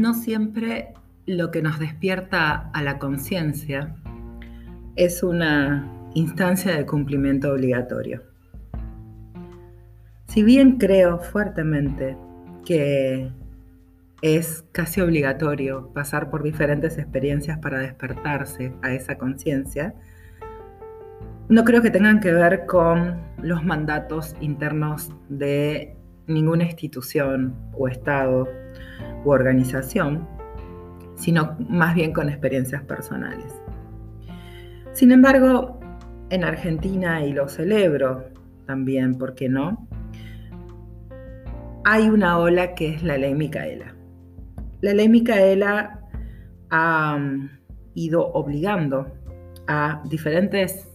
no siempre lo que nos despierta a la conciencia es una instancia de cumplimiento obligatorio. Si bien creo fuertemente que es casi obligatorio pasar por diferentes experiencias para despertarse a esa conciencia, no creo que tengan que ver con los mandatos internos de ninguna institución o Estado u organización, sino más bien con experiencias personales. Sin embargo, en Argentina, y lo celebro también, ¿por qué no? Hay una ola que es la ley Micaela. La ley Micaela ha mm, ido obligando a diferentes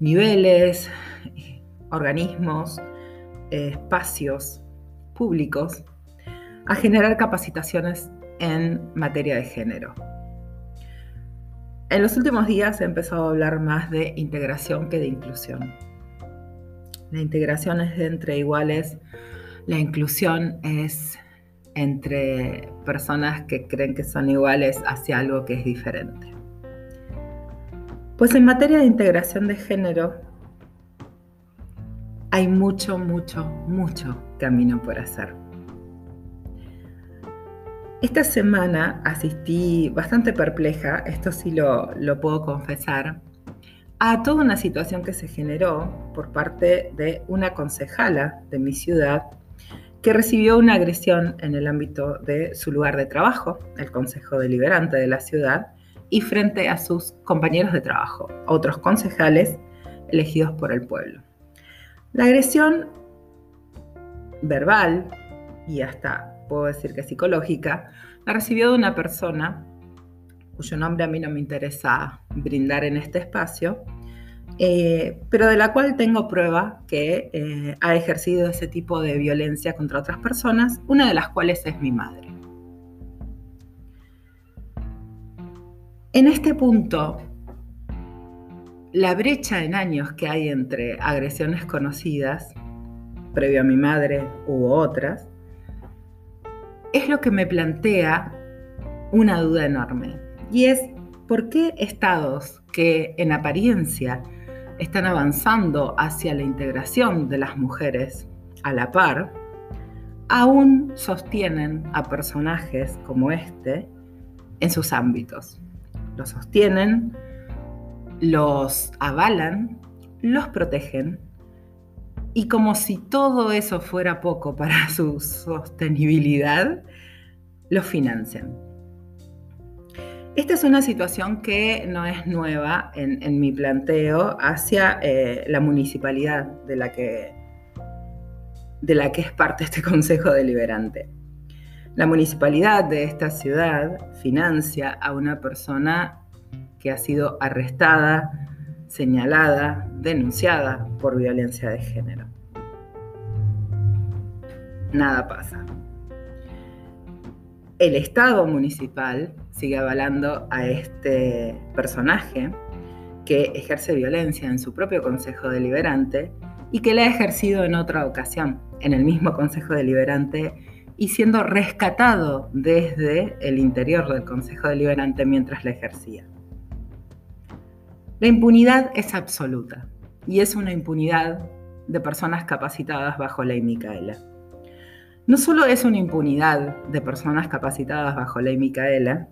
niveles, organismos, espacios públicos a generar capacitaciones en materia de género. En los últimos días he empezado a hablar más de integración que de inclusión. La integración es de entre iguales, la inclusión es entre personas que creen que son iguales hacia algo que es diferente. Pues en materia de integración de género hay mucho, mucho, mucho camino por hacer. Esta semana asistí bastante perpleja, esto sí lo, puedo confesar, a toda una situación que se generó por parte de una concejala de mi ciudad que recibió una agresión en el ámbito de su lugar de trabajo, el Consejo Deliberante de la ciudad, y frente a sus compañeros de trabajo, otros concejales elegidos por el pueblo. La agresión verbal y hasta puedo decir que psicológica, la recibió de una persona cuyo nombre a mí no me interesa brindar en este espacio, eh, pero de la cual tengo prueba que eh, ha ejercido ese tipo de violencia contra otras personas, una de las cuales es mi madre. En este punto, la brecha en años que hay entre agresiones conocidas, previo a mi madre u otras, es lo que me plantea una duda enorme. Y es, ¿por qué estados que en apariencia están avanzando hacia la integración de las mujeres a la par, aún sostienen a personajes como este en sus ámbitos? Los sostienen, los avalan, los protegen y como si todo eso fuera poco para su sostenibilidad, lo financian. Esta es una situación que no es nueva en, mi planteo hacia eh, la municipalidad de la, que, de la que es parte este Consejo Deliberante. La municipalidad de esta ciudad financia a una persona que ha sido arrestada, señalada, denunciada por violencia de género. Nada pasa. El Estado municipal sigue avalando a este personaje que ejerce violencia en su propio Consejo Deliberante y que la ha ejercido en otra ocasión, en el mismo Consejo Deliberante y siendo rescatado desde el interior del Consejo Deliberante mientras la ejercía. La impunidad es absoluta y es una impunidad de personas capacitadas bajo ley Micaela. No solo es una impunidad de personas capacitadas bajo ley Micaela,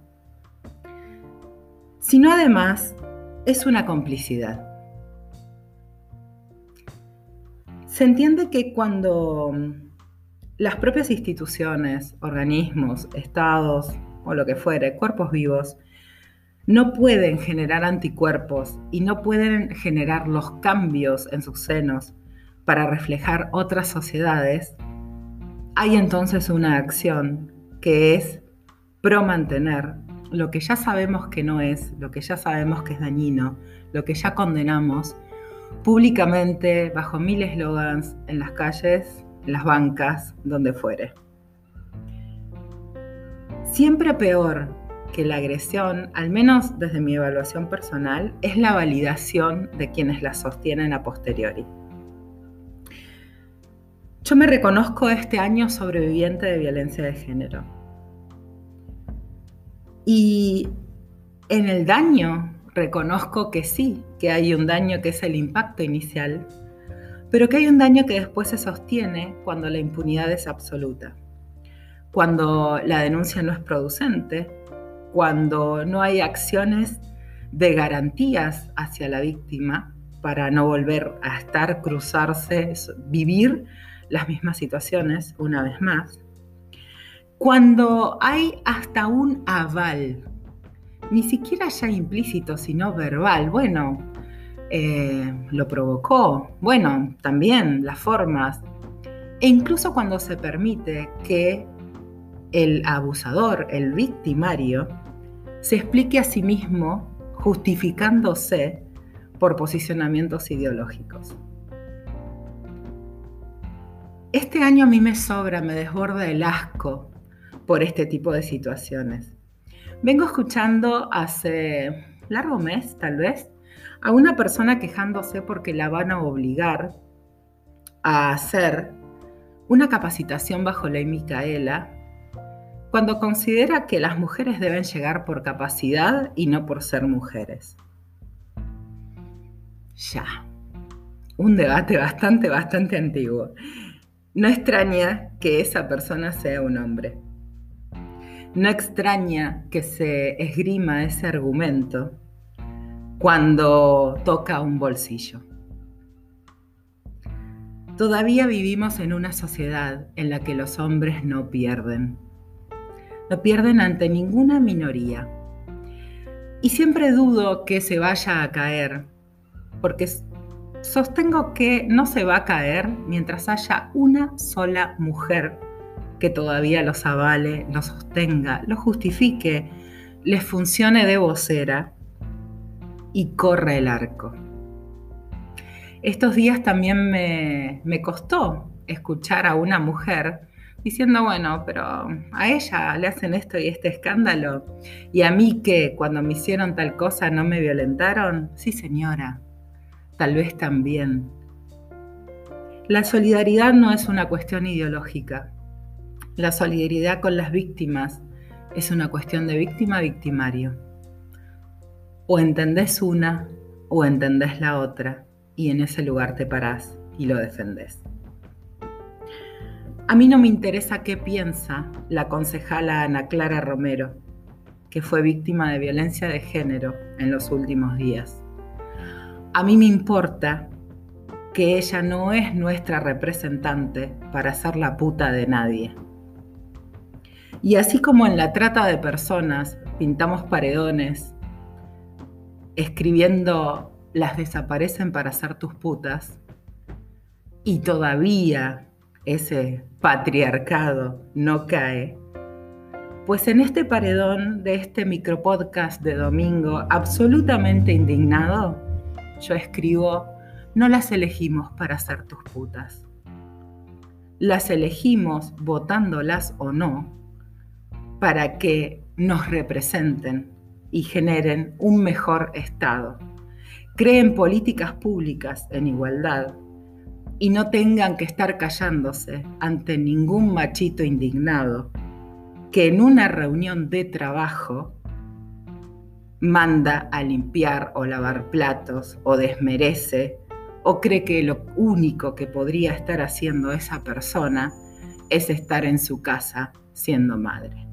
sino además es una complicidad. Se entiende que cuando las propias instituciones, organismos, estados o lo que fuere, cuerpos vivos, no pueden generar anticuerpos y no pueden generar los cambios en sus senos para reflejar otras sociedades, hay entonces una acción que es pro mantener lo que ya sabemos que no es, lo que ya sabemos que es dañino, lo que ya condenamos públicamente bajo mil eslogans en las calles, en las bancas, donde fuere. Siempre peor que la agresión, al menos desde mi evaluación personal, es la validación de quienes la sostienen a posteriori. Yo me reconozco este año sobreviviente de violencia de género. Y en el daño reconozco que sí, que hay un daño que es el impacto inicial, pero que hay un daño que después se sostiene cuando la impunidad es absoluta, cuando la denuncia no es producente, cuando no hay acciones de garantías hacia la víctima para no volver a estar, cruzarse, vivir las mismas situaciones una vez más. Cuando hay hasta un aval, ni siquiera ya implícito, sino verbal, bueno, eh, lo provocó, bueno, también las formas, e incluso cuando se permite que el abusador, el victimario, se explique a sí mismo justificándose por posicionamientos ideológicos. Este año a mí me sobra, me desborda el asco por este tipo de situaciones. Vengo escuchando hace largo mes, tal vez, a una persona quejándose porque la van a obligar a hacer una capacitación bajo ley Micaela cuando considera que las mujeres deben llegar por capacidad y no por ser mujeres. Ya, un debate bastante, bastante antiguo. No extraña que esa persona sea un hombre. No extraña que se esgrima ese argumento cuando toca un bolsillo. Todavía vivimos en una sociedad en la que los hombres no pierden no pierden ante ninguna minoría. Y siempre dudo que se vaya a caer, porque sostengo que no se va a caer mientras haya una sola mujer que todavía los avale, los sostenga, los justifique, les funcione de vocera y corre el arco. Estos días también me, me costó escuchar a una mujer diciendo, bueno, pero a ella le hacen esto y este escándalo, y a mí que cuando me hicieron tal cosa no me violentaron, sí señora, tal vez también. La solidaridad no es una cuestión ideológica. La solidaridad con las víctimas es una cuestión de víctima-victimario. O entendés una o entendés la otra y en ese lugar te parás y lo defendés. A mí no me interesa qué piensa la concejala Ana Clara Romero, que fue víctima de violencia de género en los últimos días. A mí me importa que ella no es nuestra representante para ser la puta de nadie. Y así como en la trata de personas pintamos paredones escribiendo las desaparecen para ser tus putas, y todavía ese patriarcado no cae, pues en este paredón de este micropodcast de domingo, absolutamente indignado, yo escribo, no las elegimos para ser tus putas. Las elegimos, votándolas o no, para que nos representen y generen un mejor Estado. Creen políticas públicas en igualdad y no tengan que estar callándose ante ningún machito indignado que en una reunión de trabajo manda a limpiar o lavar platos o desmerece o cree que lo único que podría estar haciendo esa persona es estar en su casa siendo madre.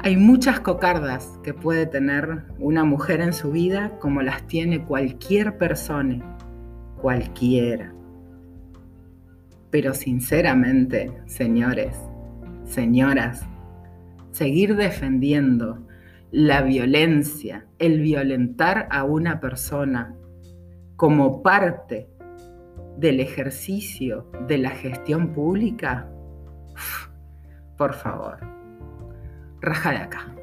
Hay muchas cocardas que puede tener una mujer en su vida como las tiene cualquier persona cualquiera. Pero sinceramente, señores, señoras, seguir defendiendo la violencia, el violentar a una persona como parte del ejercicio de la gestión pública, por favor, raja de acá.